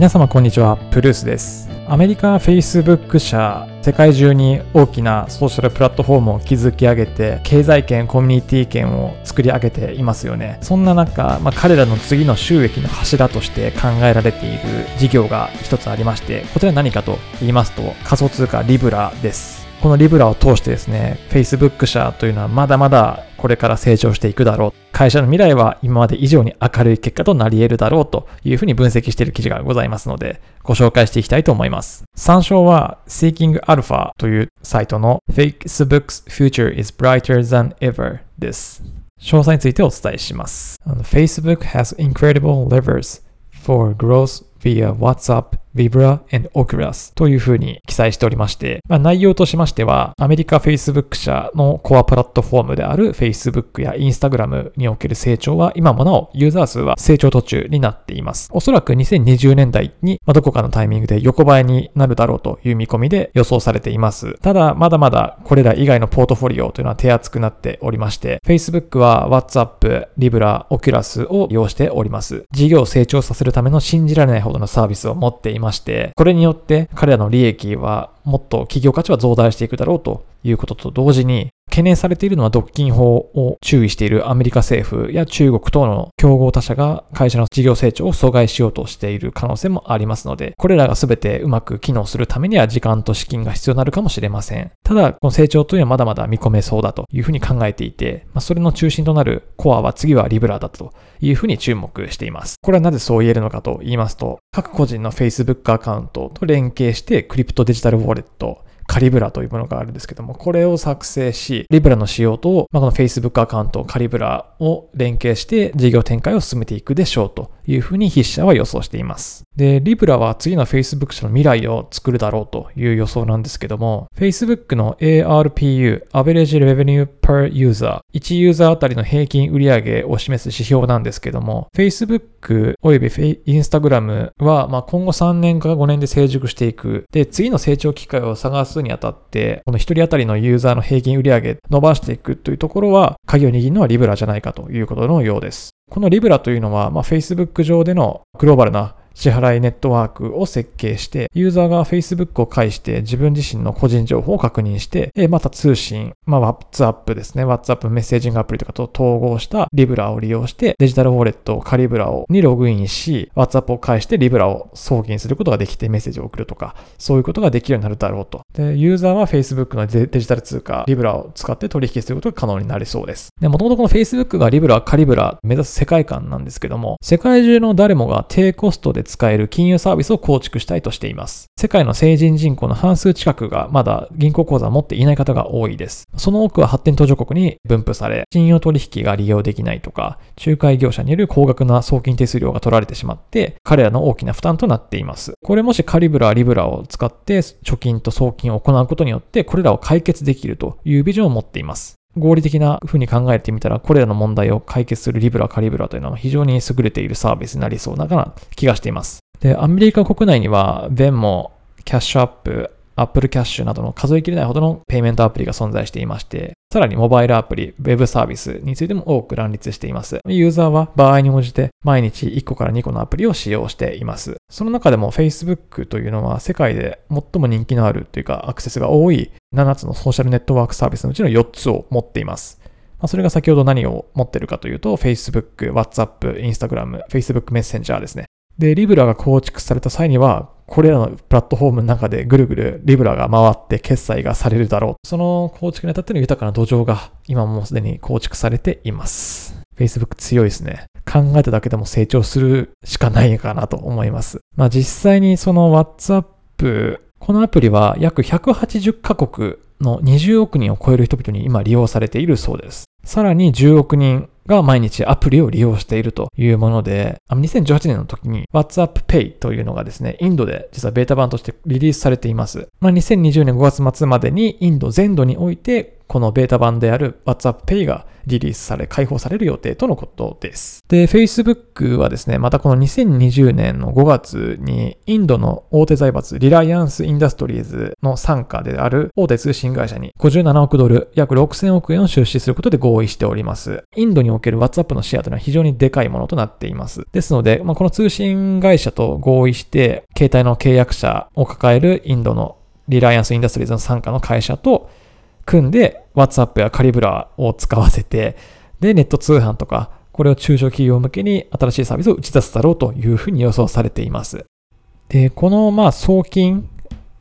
皆様こんにちは、プルースです。アメリカ Facebook 社、世界中に大きなソーシャルプラットフォームを築き上げて、経済圏、コミュニティ圏を作り上げていますよね。そんな中、まあ、彼らの次の収益の柱として考えられている事業が一つありまして、こちら何かと言いますと、仮想通貨リブラです。このリブラを通してですね、Facebook 社というのはまだまだこれから成長していくだろう。会社の未来は今まで以上に明るい結果となり得るだろうというふうに分析している記事がございますので、ご紹介していきたいと思います。参照は Seeking Alpha というサイトの Facebook's Future is Brighter Than Ever です。詳細についてお伝えします。Facebook has incredible levers for growth via WhatsApp, Vibra and Oculus というふうに記載しておりまして、まあ、内容としましては、アメリカ Facebook 社のコアプラットフォームである Facebook や Instagram における成長は今もなおユーザー数は成長途中になっています。おそらく2020年代に、まあ、どこかのタイミングで横ばいになるだろうという見込みで予想されています。ただ、まだまだこれら以外のポートフォリオというのは手厚くなっておりまして、Facebook は WhatsApp、Libra、Oculus を利用しております。事業を成長させるための信じられないほどのサービスを持っていまして、これによって彼らの利益はもっと企業価値は増大していくだろうということと同時に、懸念されているのは独禁法を注意しているアメリカ政府や中国等の競合他社が会社の事業成長を阻害しようとしている可能性もありますので、これらが全てうまく機能するためには時間と資金が必要になるかもしれません。ただ、この成長というのはまだまだ見込めそうだというふうに考えていて、まあ、それの中心となるコアは次はリブラだというふうに注目しています。これはなぜそう言えるのかと言いますと、各個人の Facebook アカウントと連携してクリプトデジタルウォレット、カリブラというものがあるんですけども、これを作成し、リブラの仕様と、まあ、この Facebook アカウント、カリブラを連携して事業展開を進めていくでしょうと。いうふうに筆者は予想しています。で、リブラは次の Facebook 社の未来を作るだろうという予想なんですけども、Facebook の ARPU、Average Revenue Per User、1ユーザーあたりの平均売上を示す指標なんですけども、Facebook および Instagram は、まあ、今後3年か5年で成熟していく。で、次の成長機会を探すにあたって、この1人当たりのユーザーの平均売上伸ばしていくというところは、鍵を握るのはリブラじゃないかということのようです。このリブラというのは、まあ、Facebook 上でのグローバルな支払いネットワークを設計して、ユーザーが Facebook を介して自分自身の個人情報を確認して、えまた通信、まあ、WhatsApp ですね、WhatsApp メッセージングアプリとかと統合したリブラを利用して、デジタルウォレット、カリブラをにログインし、WhatsApp を介してリブラを送金することができてメッセージを送るとか、そういうことができるようになるだろうと。で、ユーザーは Facebook のデジタル通貨、リブラを使って取引することが可能になりそうです。で、もともとこの Facebook がリブラ、カリブラ目指す世界観なんですけども、世界中の誰もが低コストでで使える金融サービスを構築したいとしています。世界の成人人口の半数近くがまだ銀行口座を持っていない方が多いです。その多くは発展途上国に分布され、信用取引が利用できないとか、仲介業者による高額な送金手数料が取られてしまって、彼らの大きな負担となっています。これもしカリブラ、リブラを使って貯金と送金を行うことによって、これらを解決できるというビジョンを持っています。合理的な風に考えてみたら、これらの問題を解決するリブラ、カリブラというのは非常に優れているサービスになりそうな気がしています。で、アメリカ国内には、ベンも、キャッシュアップ、アップルキャッシュなどの数えきれないほどのペイメントアプリが存在していまして、さらにモバイルアプリ、ウェブサービスについても多く乱立しています。ユーザーは場合に応じて毎日1個から2個のアプリを使用しています。その中でも Facebook というのは世界で最も人気のあるというかアクセスが多い7つのソーシャルネットワークサービスのうちの4つを持っています。それが先ほど何を持ってるかというと、Facebook、WhatsApp、Instagram、Facebook メッセンジャーですね。で、リブラが構築された際には、これらのプラットフォームの中でぐるぐるリブラが回って決済がされるだろう。その構築にあたっての豊かな土壌が今もすでに構築されています。Facebook 強いですね。考えただけでも成長するしかないかなと思います。まあ実際にその WhatsApp、このアプリは約180カ国の20億人を超える人々に今利用されているそうです。さらに10億人が毎日アプリを利用しているというもので、2018年の時に WhatsApp Pay というのがですね、インドで実はベータ版としてリリースされています。まあ、2020年5月末までにインド全土においてこのベータ版である WhatsApp Pay がリリースされ、開放される予定とのことです。で、Facebook はですね、またこの2020年の5月に、インドの大手財閥、リライアンス・インダストリーズの傘下である大手通信会社に57億ドル、約6000億円を出資することで合意しております。インドにおおける WhatsApp のシェアというのは非常にでかいものとなっています。ですので、まあ、この通信会社と合意して、携帯の契約者を抱えるインドのリライアンスインダストリーズの傘下の会社と組んで WhatsApp やカリブラを使わせて、で、ネット通販とか、これを中小企業向けに新しいサービスを打ち出すだろうというふうに予想されています。で、このまあ送金、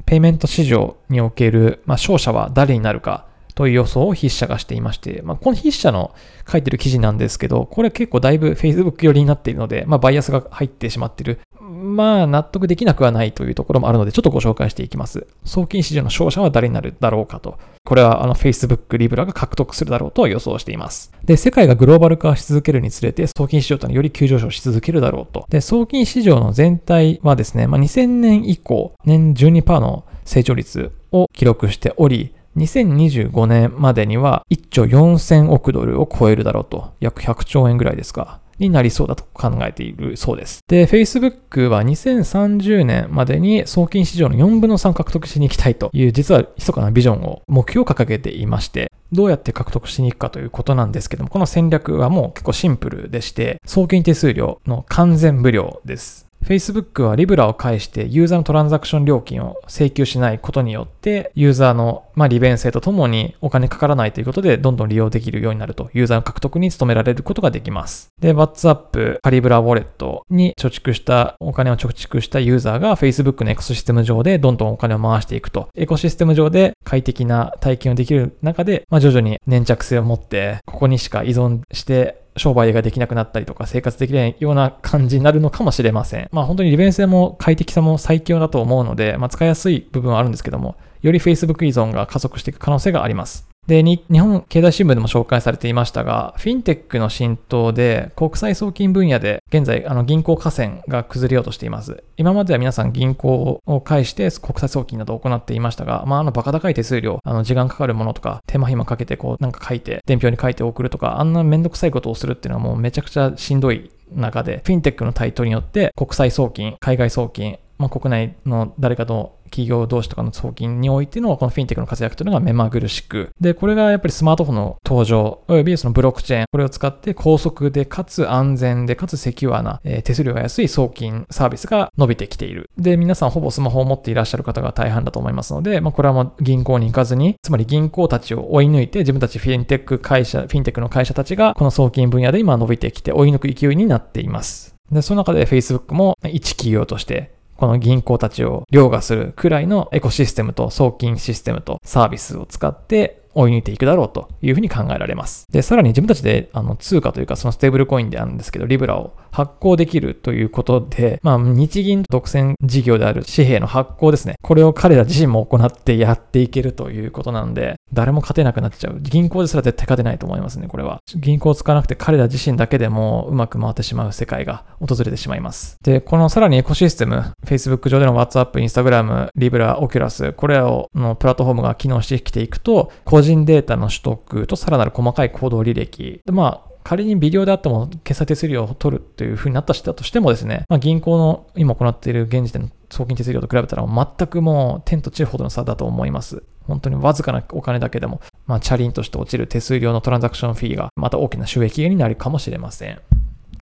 ペイメント市場における、まあ、勝者は誰になるかという予想を筆者がしていまして、まあ、この筆者の書いてる記事なんですけど、これ結構だいぶ Facebook 寄りになっているので、まあ、バイアスが入ってしまっている。まあ、納得できなくはないというところもあるので、ちょっとご紹介していきます。送金市場の勝者は誰になるだろうかと。これはあの Facebook、リブラが獲得するだろうと予想しています。で、世界がグローバル化し続けるにつれて、送金市場というのはより急上昇し続けるだろうと。で、送金市場の全体はですね、まあ、2000年以降、年12%の成長率を記録しており、2025年までには1兆4000億ドルを超えるだろうと、約100兆円ぐらいですか。になりそうだと考えているそうです。で、Facebook は2030年までに送金市場の4分の3獲得しに行きたいという、実は密かなビジョンを、目標を掲げていまして、どうやって獲得しに行くかということなんですけども、この戦略はもう結構シンプルでして、送金手数料の完全無料です。Facebook はリブラを介してユーザーのトランザクション料金を請求しないことによって、ユーザーのま利便性とともにお金かからないということで、どんどん利用できるようになると、ユーザーの獲得に努められることができます。で、WhatsApp、カリブラウォレットに貯蓄した、お金を貯蓄したユーザーが Facebook のエコシステム上でどんどんお金を回していくと、エコシステム上で快適な体験をできる中で、まあ、徐々に粘着性を持って、ここにしか依存して商売ができなくなったりとか生活できないような感じになるのかもしれません。まあ本当に利便性も快適さも最強だと思うので、まあ使いやすい部分はあるんですけども、より Facebook 依存が加速していく可能性があります。で、日本経済新聞でも紹介されていましたが、フィンテックの浸透で国際送金分野で現在あの銀行河川が崩れようとしています。今までは皆さん銀行を介して国際送金などを行っていましたが、まああのバカ高い手数料、あの時間かかるものとか手間暇かけてこうなんか書いて、伝票に書いて送るとか、あんなめんどくさいことをするっていうのはもうめちゃくちゃしんどい中で、フィンテックの台頭によって国際送金、海外送金、まあ、国内の誰かと企業同士とかの送金においてのこのフィンテックの活躍というのが目まぐるしく、で、これがやっぱりスマートフォンの登場、およびそのブロックチェーン、これを使って高速でかつ安全でかつセキュアな、えー、手数料が安い送金サービスが伸びてきている。で、皆さんほぼスマホを持っていらっしゃる方が大半だと思いますので、まあ、これはもう銀行に行かずに、つまり銀行たちを追い抜いて自分たちフィンテック会社、フィンテックの会社たちがこの送金分野で今伸びてきて追い抜く勢いになっています。で、その中で Facebook も一企業としてこの銀行たちを凌駕するくらいのエコシステムと送金システムとサービスを使って追い抜いていくだろうというふうに考えられます。で、さらに自分たちであの通貨というかそのステーブルコインであるんですけど、リブラを発行できるということで、まあ、日銀独占事業である紙幣の発行ですね。これを彼ら自身も行ってやっていけるということなので、誰も勝てなくなっちゃう。銀行ですら絶対勝てないと思いますね、これは。銀行を使わなくて彼ら自身だけでもうまく回ってしまう世界が訪れてしまいます。で、このさらにエコシステム、Facebook 上での WhatsApp、Instagram、Libra、Oculus、これらのプラットフォームが機能してきていくと、個人データの取得とさらなる細かい行動履歴。で、まあ、仮に微量であっても決済手数料を取るというふうになったとしてもですね、まあ、銀行の今行っている現時点の送金手数料と比べたら全くもう天と地ほどの差だと思います。本当にわずかなお金だけでも、まあ、チャリンとして落ちる手数料のトランザクションフィーがまた大きな収益源になるかもしれません。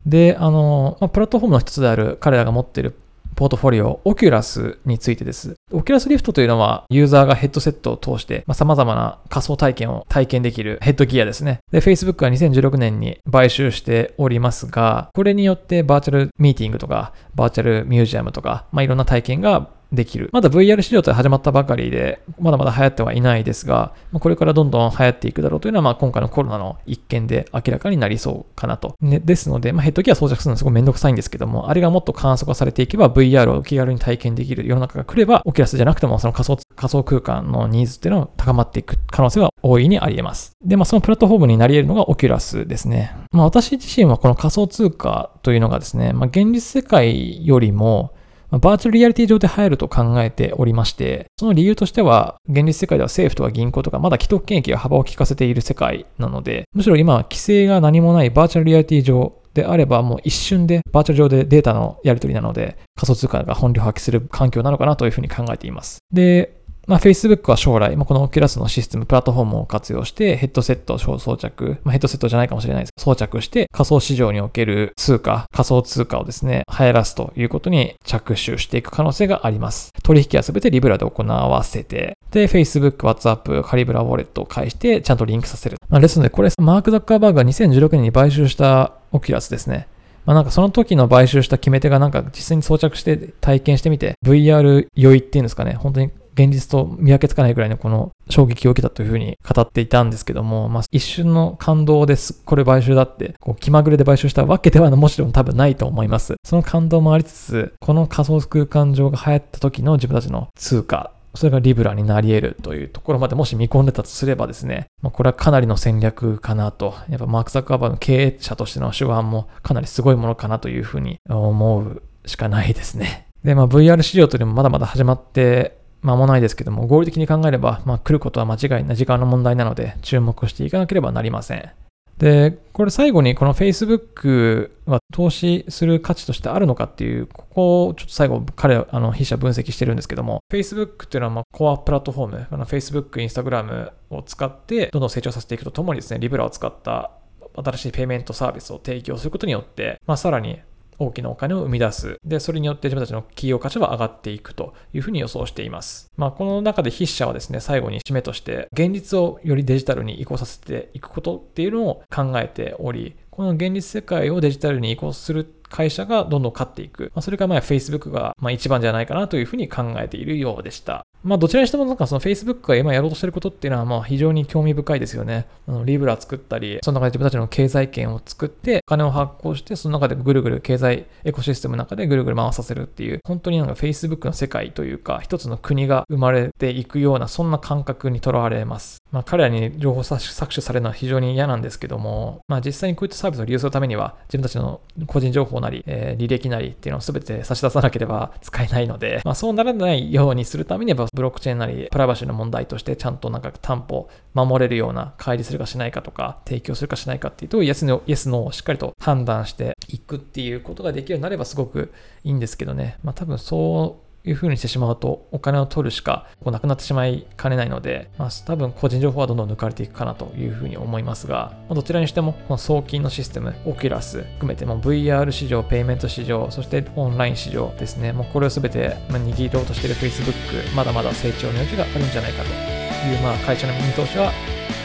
で、あの、まあ、プラットフォームの一つである彼らが持っているポートフォリオ、オキュラスについてです。オキュラスリフトというのは、ユーザーがヘッドセットを通して、まあ、様々な仮想体験を体験できるヘッドギアですね。で、Facebook は2016年に買収しておりますが、これによってバーチャルミーティングとか、バーチャルミュージアムとか、まあ、いろんな体験ができる。まだ VR 市場と始まったばかりで、まだまだ流行ってはいないですが、これからどんどん流行っていくだろうというのは、まあ、今回のコロナの一件で明らかになりそうかなと。ね、ですので、まあ、ヘッドギア装着するのすごいめんどくさいんですけども、あれがもっと簡素化されていけば VR を気軽に体験できる世の中が来れば、オキュラスじゃなくてもその仮想仮想空間のニーズっていうのは高まっていく可能性は大いにあり得ます。で、まあ、そのプラットフォームになり得るのがオキュラスですね。まあ、私自身はこの仮想空間というのがですね、まあ、現実世界よりも、バーチャルリアリティ上で入ると考えておりまして、その理由としては、現実世界では政府とか銀行とかまだ既得権益が幅を利かせている世界なので、むしろ今規制が何もないバーチャルリアリティ上であればもう一瞬でバーチャル上でデータのやり取りなので仮想通貨が本領発揮する環境なのかなというふうに考えています。で、まあ、Facebook は将来、まあ、この Oculus のシステム、プラットフォームを活用して、ヘッドセットを装着、まあ、ヘッドセットじゃないかもしれないです装着して、仮想市場における通貨、仮想通貨をですね、流行らすということに着手していく可能性があります。取引はすべてリブラで行わせて、で、Facebook、WhatsApp、カリブラウォレットを介して、ちゃんとリンクさせる。まあ、ですので、これ、マーク・ザッカーバーグが2016年に買収したオキュラスですね。まあなんかその時の買収した決め手がなんか実際に装着して体験してみて VR 酔いっていうんですかね、本当に現実と見分けつかないぐらいのこの衝撃を受けたというふうに語っていたんですけども、まあ、一瞬の感動です。これ買収だって、こう気まぐれで買収したわけではもちろん多分ないと思います。その感動もありつつ、この仮想空間上が流行った時の自分たちの通貨、それがリブラになり得るというところまでもし見込んでたとすればですね、まあ、これはかなりの戦略かなと、やっぱマーク・ザッカーバーの経営者としての手腕もかなりすごいものかなというふうに思うしかないですね。で、まあ VR 市場というのもまだまだ始まって間もないですけども、合理的に考えれば、まあ、来ることは間違いない時間の問題なので、注目していかなければなりません。で、これ最後にこの Facebook は投資する価値としてあるのかっていう、ここをちょっと最後彼あの筆者分析してるんですけども、Facebook っていうのはまコアプラットフォーム、あの Facebook、Instagram を使ってどんどん成長させていくとともにですね、リブラを使った新しいペイメントサービスを提供することによって、まあ、さらに大きなお金を生み出す。で、それによって自分たちの企業価値は上がっていくというふうに予想しています。まあ、この中で筆者はですね、最後に締めとして、現実をよりデジタルに移行させていくことっていうのを考えており、この現実世界をデジタルに移行する会社がどんどん勝っていく。まあ、それがまあ Facebook がまあ一番じゃないかなというふうに考えているようでした。まあどちらにしてもなんかその Facebook が今やろうとしてることっていうのはまあ非常に興味深いですよね。あのリブラ作ったり、その中で自分たちの経済圏を作ってお金を発行して、その中でぐるぐる経済エコシステムの中でぐるぐる回させるっていう、本当になんか Facebook の世界というか、一つの国が生まれていくような、そんな感覚にとらわれます。まあ彼らに情報搾取されるのは非常に嫌なんですけども、まあ実際にこういったサービスを利用するためには、自分たちの個人情報なり、えー、履歴なりっていうのを全て差し出さなければ使えないので、まあそうならないようにするためには、ブロックチェーンなり、プライバシーの問題としてちゃんとなんか担保、守れるような乖離するかしないかとか、提供するかしないかっていうと、イエスの、イエスのをしっかりと判断していくっていうことができるようになればすごくいいんですけどね。まあ多分そういう風にしてしまうとお金を取るしかこうなくなってしまいかねないので、まあ、多分個人情報はどんどん抜かれていくかなという風に思いますが、ま、どちらにしてもこの送金のシステム、オキュラス含めても VR 市場、ペイメント市場、そしてオンライン市場ですね、もうこれを全て握ろうとしている Facebook、まだまだ成長の余地があるんじゃないかという、まあ、会社の見通しは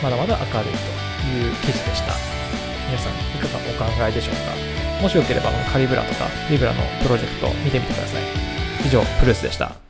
まだまだ明るいという記事でした。皆さんいかがお考えでしょうか？もしよければカリブラとかリブラのプロジェクト見てみてください。以上、プルースでした。